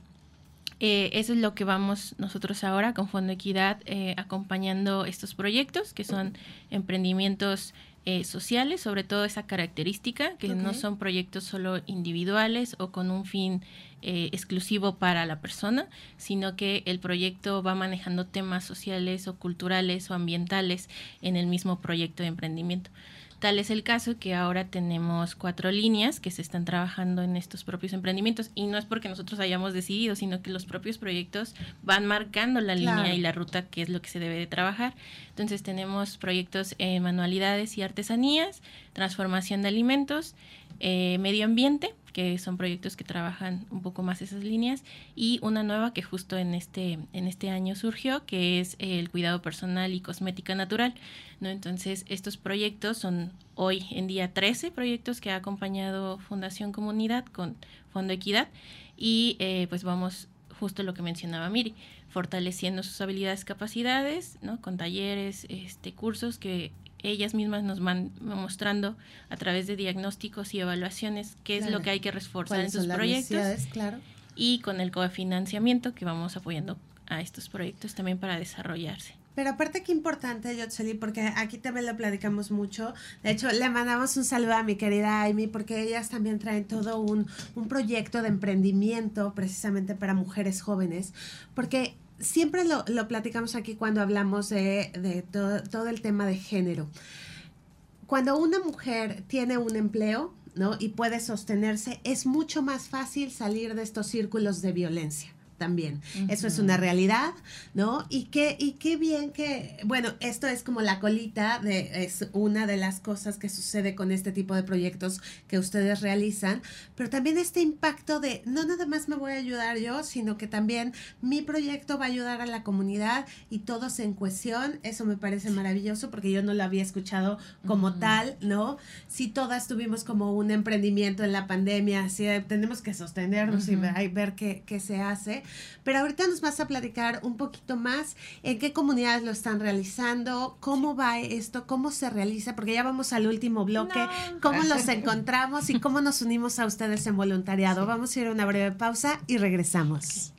eh, eso es lo que vamos nosotros ahora con Fondo Equidad eh, acompañando estos proyectos, que son emprendimientos eh, sociales, sobre todo esa característica, que no son proyectos solo individuales o con un fin exclusivo para la persona, sino que el proyecto va manejando temas sociales o culturales o ambientales en el mismo proyecto de emprendimiento. Tal es el caso que ahora tenemos cuatro líneas que se están trabajando en estos propios emprendimientos y no es porque nosotros hayamos decidido, sino que los propios proyectos van marcando la línea y la ruta que es lo que se debe de trabajar. Entonces tenemos proyectos en manualidades y artesanías, transformación de alimentos, eh, medio ambiente, que son proyectos que trabajan un poco más esas líneas, y una nueva que justo en este, en este año surgió, que es el cuidado personal y cosmética natural. ¿no? Entonces, estos proyectos son hoy en día 13 proyectos que ha acompañado Fundación Comunidad con Fondo Equidad, y eh, pues vamos justo lo que mencionaba Miri, fortaleciendo sus habilidades, capacidades, ¿no? Con talleres, este, cursos que ellas mismas nos van mostrando a través de diagnósticos y evaluaciones qué es lo que hay que reforzar en sus proyectos. Claro. Y con el cofinanciamiento que vamos apoyando a estos proyectos también para desarrollarse. Pero aparte qué importante, Yotseli, porque aquí también lo platicamos mucho. De hecho, le mandamos un saludo a mi querida Amy, porque ellas también traen todo un, un proyecto de emprendimiento precisamente para mujeres jóvenes, porque siempre lo, platicamos aquí cuando hablamos de, de todo, todo, el tema de género. Cuando una mujer tiene un empleo, ¿no? Y puede sostenerse, es mucho más fácil salir de estos círculos de violencia también. Eso es una realidad, ¿no? Y qué, y qué bien que, bueno, esto es como la colita de, es una de las cosas que sucede con este tipo de proyectos que ustedes realizan, pero también este impacto de no nada más me voy a ayudar yo, sino que también mi proyecto va a ayudar a la comunidad y todos en cohesión, eso me parece maravilloso porque yo no lo había escuchado como tal, ¿no? Si todas tuvimos como un emprendimiento en la pandemia, si tenemos que sostenernos y ver qué, qué se hace, pero ahorita nos vas a platicar un poquito más en qué comunidades lo están realizando, cómo va esto, cómo se realiza, porque ya vamos al último bloque, cómo los encontramos y cómo nos unimos a ustedes en voluntariado. Vamos a ir a una breve pausa y regresamos.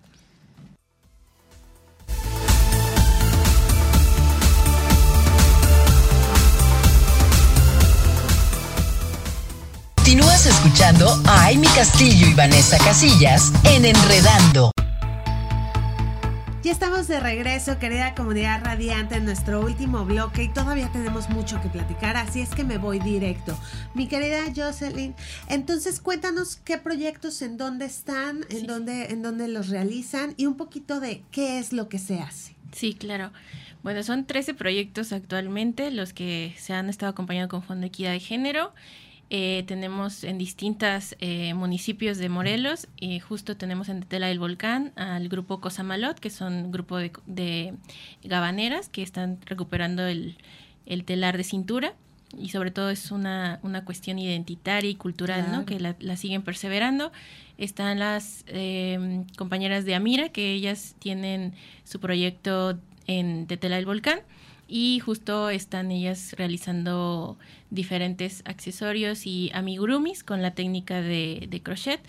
Continúas escuchando a Amy Castillo y Vanessa Casillas en Enredando. Ya estamos de regreso, querida comunidad radiante, en nuestro último bloque y todavía tenemos mucho que platicar, así es que me voy directo. Mi querida Jocelyn, entonces cuéntanos qué proyectos, en dónde están, en, dónde, en dónde los realizan y un poquito de qué es lo que se hace. Sí, claro. Bueno, son 13 proyectos actualmente los que se han estado acompañando con Fondo Equidad de Género eh, tenemos en distintos eh, municipios de Morelos, y justo tenemos en Tetela del Volcán al grupo Cosamalot, que son grupo de, gabaneras que están recuperando el, telar de cintura y sobre todo es una, una cuestión identitaria y cultural, ¿no? Que la, siguen perseverando. Están las em, compañeras de Amira, que ellas tienen su proyecto en Tetela del Volcán y justo están ellas realizando diferentes accesorios y amigurumis con la técnica de, crochet.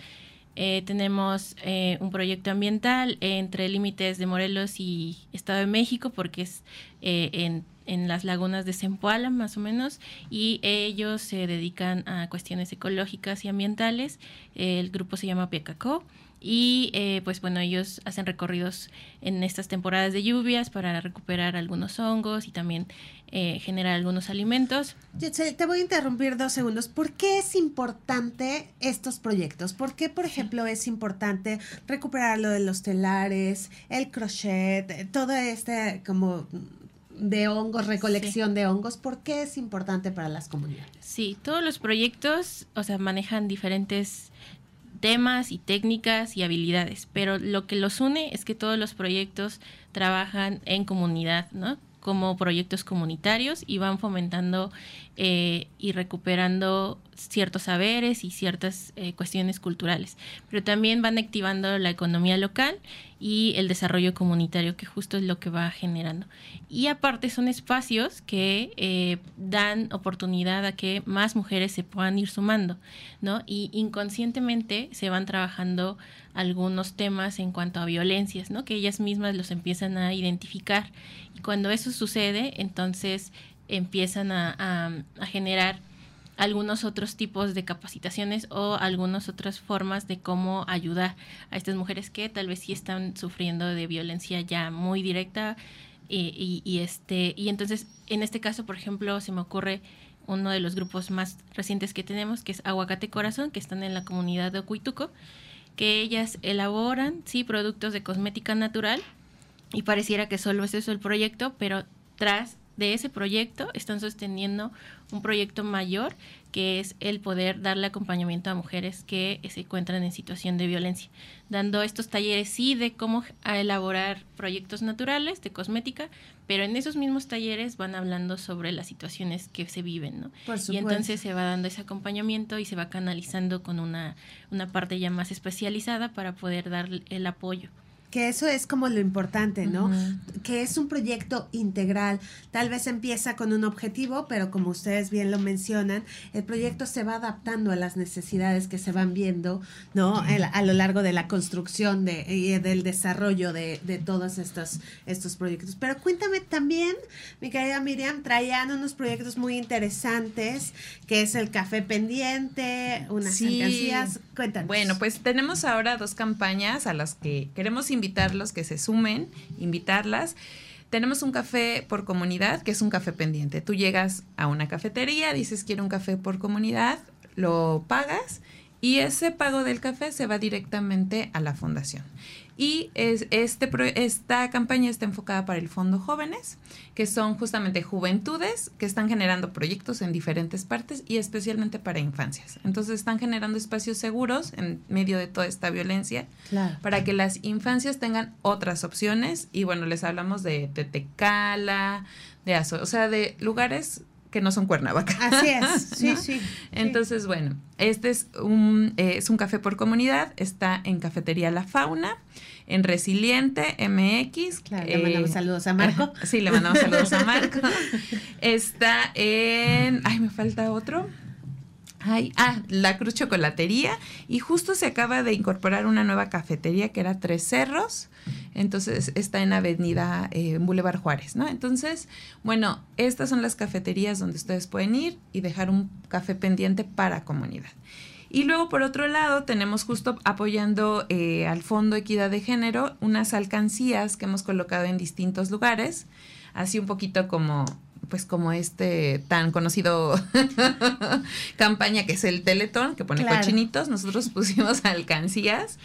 Eh, tenemos eh, un proyecto ambiental entre límites de Morelos y Estado de México porque es eh, en, en, las lagunas de Zempoala más o menos y ellos se dedican a cuestiones ecológicas y ambientales. el grupo se llama Piacacó y eh, pues bueno, ellos hacen recorridos en estas temporadas de lluvias para recuperar algunos hongos y también eh, generar algunos alimentos. Te voy a interrumpir dos segundos. ¿Por qué es importante estos proyectos? ¿Por qué, por ejemplo, es importante recuperar lo de los telares, el crochet, todo este como de hongos, recolección de hongos, ¿por qué es importante para las comunidades? Sí, todos los proyectos, o sea, manejan diferentes temas y técnicas y habilidades, pero lo que los une es que todos los proyectos trabajan en comunidad, ¿no? como proyectos comunitarios y van fomentando eh, y recuperando ciertos saberes y ciertas eh, cuestiones culturales, pero también van activando la economía local y el desarrollo comunitario, que justo es lo que va generando. Y aparte son espacios que eh, dan oportunidad a que más mujeres se puedan ir sumando, ¿no? Y inconscientemente se van trabajando algunos temas en cuanto a violencias, ¿no? Que ellas mismas los empiezan a identificar. Y cuando eso sucede, entonces empiezan a, generar algunos otros tipos de capacitaciones o algunas otras formas de cómo ayudar a estas mujeres que tal vez sí están sufriendo de violencia ya muy directa y, y, este y entonces en este caso por ejemplo se me ocurre uno de los grupos más recientes que tenemos que es Aguacate Corazón que están en la comunidad de Ocuituco que ellas elaboran sí productos de cosmética natural y pareciera que solo es eso el proyecto pero tras de ese proyecto están sosteniendo un proyecto mayor que es el poder darle acompañamiento a mujeres que se encuentran en situación de violencia, dando estos talleres sí de cómo elaborar proyectos naturales de cosmética, pero en esos mismos talleres van hablando sobre las situaciones que se viven, ¿no? y entonces se va dando ese acompañamiento y se va canalizando con una, una parte ya más especializada para poder dar el apoyo que eso es como lo importante, ¿no? Que es un proyecto integral. Tal vez empieza con un objetivo, pero como ustedes bien lo mencionan, el proyecto se va adaptando a las necesidades que se van viendo, ¿no? a lo largo de la construcción de, y del desarrollo de, de, todos estos, estos proyectos. Pero cuéntame también, mi querida Miriam, traían unos proyectos muy interesantes, que es el café pendiente, unas sí. Cuéntanos. Bueno, pues tenemos ahora dos campañas a las que queremos invitarlos que se sumen, invitarlas. Tenemos un café por comunidad, que es un café pendiente. Tú llegas a una cafetería, dices quiero un café por comunidad, lo pagas y ese pago del café se va directamente a la fundación. Y es, este, esta campaña está enfocada para el Fondo Jóvenes, que son justamente juventudes que están generando proyectos en diferentes partes y especialmente para infancias. Entonces están generando espacios seguros en medio de toda esta violencia para que las infancias tengan otras opciones. Y bueno, les hablamos de Tetecala, de Azo, o sea, de lugares que no son Cuernavaca. Así es, sí, sí. Entonces, bueno, este es un, eh, es un café por comunidad, está en Cafetería La Fauna, en Resiliente MX. Claro, le mandamos eh, saludos a Marco. sí, le mandamos saludos a Marco. Está en, ay, me falta otro. Ay, ah, la Cruz Chocolatería. Y justo se acaba de incorporar una nueva cafetería que era Tres Cerros. Entonces está en Avenida eh, Boulevard Juárez, ¿no? Entonces, bueno, estas son las cafeterías donde ustedes pueden ir y dejar un café pendiente para comunidad. Y luego, por otro lado, tenemos justo apoyando eh, al Fondo Equidad de Género unas alcancías que hemos colocado en distintos lugares, así un poquito como pues como este tan conocido campaña que es el Teletón, que pone cochinitos, nosotros pusimos alcancías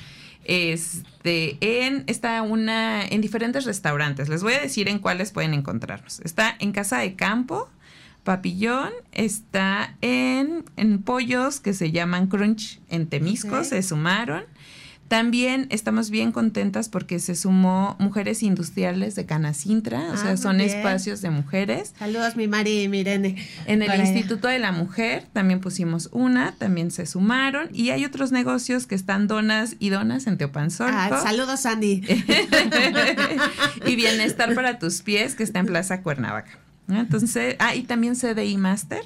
este, en, está una, en diferentes restaurantes. Les voy a decir en cuáles pueden encontrarnos. Está en Casa de Campo, Papillón, está en, en pollos que se llaman Crunch en Temisco, se sumaron. También estamos bien contentas porque se sumó Mujeres Industriales de Canacintra, o sea, ah, son espacios de mujeres. Saludos, mi Mari y Mirene. En el Instituto de la Mujer también pusimos una, también se sumaron. Y hay otros negocios que están donas y donas en Teopanzolco. Ah, saludos, Sandy. y Bienestar para tus pies, que está en Plaza Cuernavaca. Entonces, ah, y también CDI Master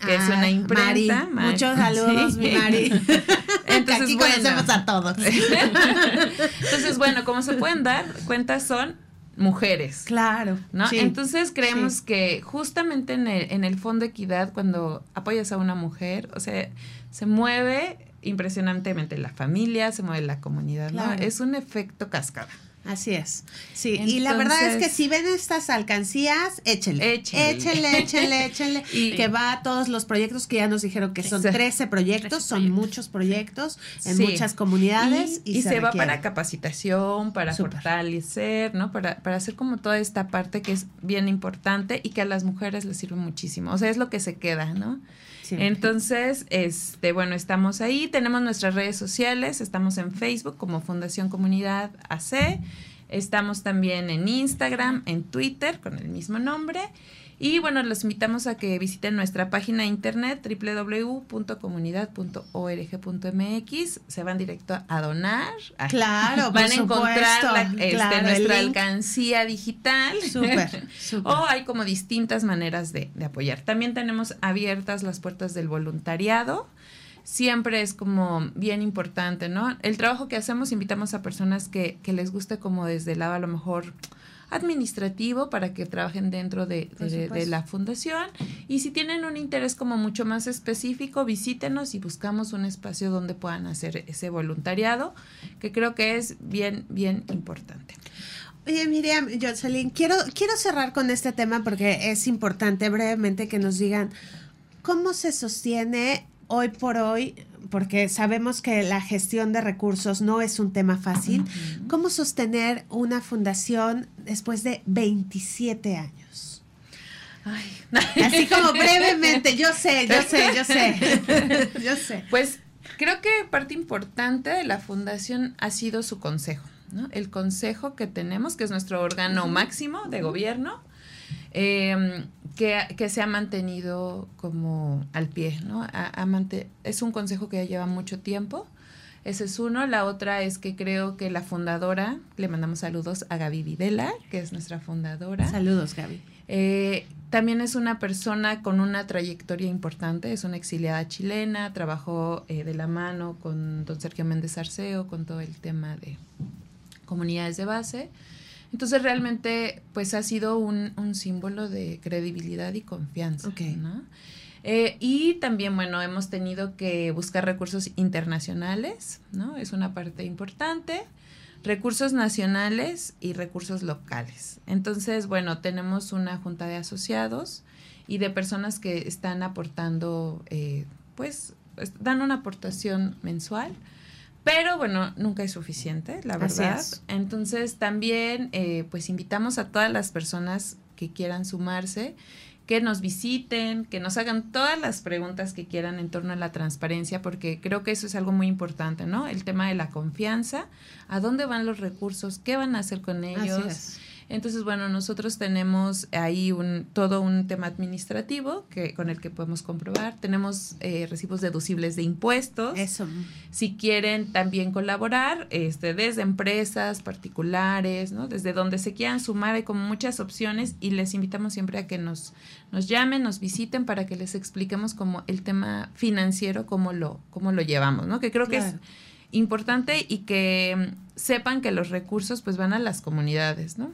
que es una imprenta. Muchos saludos, mi Mari. Entonces, Aquí conocemos a todos. Entonces, bueno, como se pueden dar cuenta, son mujeres. Claro. ¿no? Entonces creemos que justamente en el, en el Fondo Equidad, cuando apoyas a una mujer, o sea, se mueve impresionantemente la familia, se mueve la comunidad, ¿no? Es un efecto cascada. Así es. Sí, y la verdad es que si ven estas alcancías, échenle. Échenle, échenle, échenle. y que va a todos los proyectos que ya nos dijeron que son 13 proyectos, son muchos proyectos en muchas comunidades. Y, se, va para capacitación, para fortalecer, ¿no? Para, para hacer como toda esta parte que es bien importante y que a las mujeres les sirve muchísimo. O sea, es lo que se queda, ¿no? Entonces, este, bueno, estamos ahí, tenemos nuestras redes sociales, estamos en Facebook como Fundación Comunidad AC, estamos también en Instagram, en Twitter con el mismo nombre y bueno, los invitamos a que visiten nuestra página de internet www.comunidad.org.mx. Se van directo a donar. Claro, van a encontrar este, nuestra alcancía digital. Súper, O hay como distintas maneras de, apoyar. También tenemos abiertas las puertas del voluntariado siempre es como bien importante, ¿no? El trabajo que hacemos, invitamos a personas que, que les guste como desde el lado a lo mejor administrativo para que trabajen dentro de, la fundación y si tienen un interés como mucho más específico, visítenos y buscamos un espacio donde puedan hacer ese voluntariado, que creo que es bien, bien importante. Oye, Miriam, Jocelyn, quiero, quiero cerrar con este tema porque es importante brevemente que nos digan cómo se sostiene hoy por hoy porque sabemos que la gestión de recursos no es un tema fácil. ¿Cómo sostener una fundación después de 27 años? Así como brevemente, yo sé, yo sé, yo sé, yo sé. Pues creo que parte importante de la fundación ha sido su consejo, ¿no? El consejo que tenemos, que es nuestro órgano máximo de gobierno, eh, que, se ha mantenido como al pie, ¿no? es un consejo que ya lleva mucho tiempo. Ese es uno. La otra es que creo que la fundadora, le mandamos saludos a Gaby Videla, que es nuestra fundadora. Saludos, Gaby. Eh, también es una persona con una trayectoria importante, es una exiliada chilena, trabajó eh, de la mano con don Sergio Méndez Arceo, con todo el tema de comunidades de base. Entonces realmente pues ha sido un, símbolo de credibilidad y confianza. ¿no? Eh, y también, bueno, hemos tenido que buscar recursos internacionales, ¿no? Es una parte importante. Recursos nacionales y recursos locales. Entonces, bueno, tenemos una junta de asociados y de personas que están aportando, eh, pues, dan una aportación mensual pero bueno, nunca es suficiente, la verdad. Entonces también eh, pues invitamos a todas las personas que quieran sumarse, que nos visiten, que nos hagan todas las preguntas que quieran en torno a la transparencia, porque creo que eso es algo muy importante, ¿no? El tema de la confianza, a dónde van los recursos, qué van a hacer con ellos. Entonces, bueno, nosotros tenemos ahí un, todo un tema administrativo que, con el que podemos comprobar. Tenemos eh, recibos deducibles de impuestos. Eso. Si quieren también colaborar, este, desde empresas particulares, ¿no? Desde donde se quieran sumar, hay como muchas opciones y les invitamos siempre a que nos, nos llamen, nos visiten para que les expliquemos como el tema financiero, cómo lo, cómo lo llevamos, ¿no? Que creo que es importante y que mm, sepan que los recursos pues van a las comunidades, ¿no?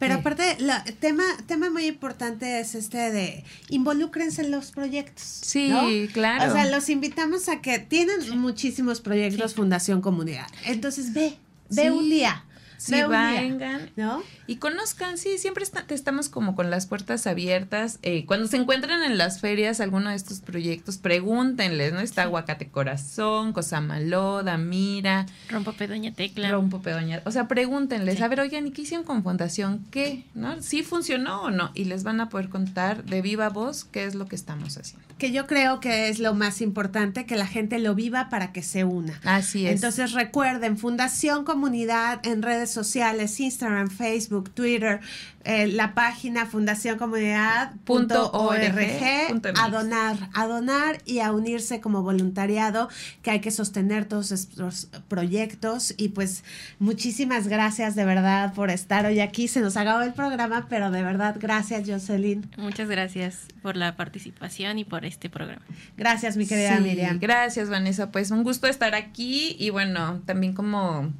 Pero aparte, el tema, tema muy importante es este de involúcrense en los proyectos. Sí, claro. O sea, los invitamos a que tienen muchísimos proyectos Fundación Comunidad. Entonces ve, ve un día. Sí, vengan. ¿No? Y conozcan, sí, siempre estamos como con las puertas abiertas. Eh, cuando se encuentran en las ferias alguno de estos proyectos, pregúntenles, ¿no? Está Aguacate Corazón, Cosamaloda, Mira. Rompo Pedoña Tecla. Rompo Pedoña. O sea, pregúntenles, a ver, oigan, ¿y qué hicieron con Fundación? ¿Qué? ¿No? ¿Sí funcionó o no? Y les van a poder contar de viva voz qué es lo que estamos haciendo. Que yo creo que es lo más importante, que la gente lo viva para que se una. Así es. Entonces recuerden, Fundación Comunidad en redes sociales, Instagram, Facebook, Twitter, eh, la página fundacioncomunidad.org a donar, a donar y a unirse como voluntariado, que hay que sostener todos estos proyectos. Y pues muchísimas gracias de verdad por estar hoy aquí. Se nos acabó el programa, pero de verdad gracias, Jocelyn. Muchas gracias por la participación y por este programa. Gracias, mi querida Miriam. Gracias, Vanessa. Pues un gusto estar aquí y bueno, también como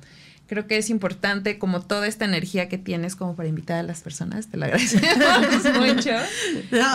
creo que es importante como toda esta energía que tienes como para invitar a las personas, te lo agradecemos mucho.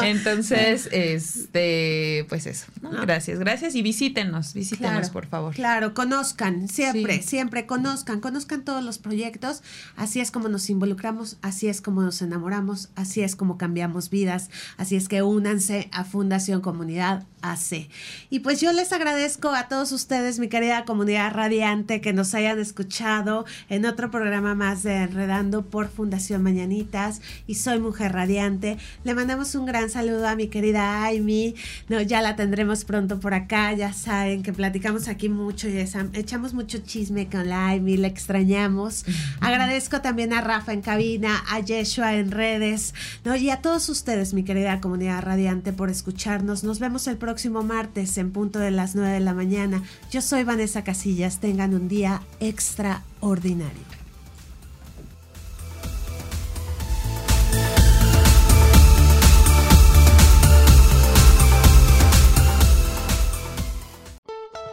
Entonces, este, pues eso, gracias, gracias y visítenos, visítenos por favor. Claro, conozcan, siempre, siempre conozcan, conozcan todos los proyectos, así es como nos involucramos, así es como nos enamoramos, así es como cambiamos vidas, así es que únanse a Fundación Comunidad AC. Y pues yo les agradezco a todos ustedes, mi querida comunidad radiante, que nos hayan escuchado en otro programa más de Enredando por Fundación Mañanitas y soy Mujer Radiante. Le mandamos un gran saludo a mi querida Amy. No, ya la tendremos pronto por acá. Ya saben que platicamos aquí mucho y echamos mucho chisme con la Amy, le extrañamos. Agradezco también a Rafa en cabina, a Yeshua en redes, ¿no? y a todos ustedes, mi querida comunidad radiante, por escucharnos. Nos vemos el próximo martes en punto de las 9 de la mañana. Yo soy Vanessa Casillas. Tengan un día extra ordinario.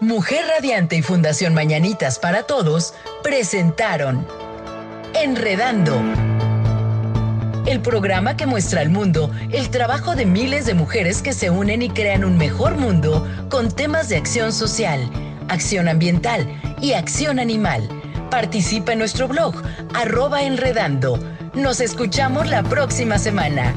Mujer Radiante y Fundación Mañanitas para Todos presentaron Enredando. El programa que muestra al mundo el trabajo de miles de mujeres que se unen y crean un mejor mundo con temas de acción social, acción ambiental y acción animal Participa en nuestro blog, arroba enredando. Nos escuchamos la próxima semana.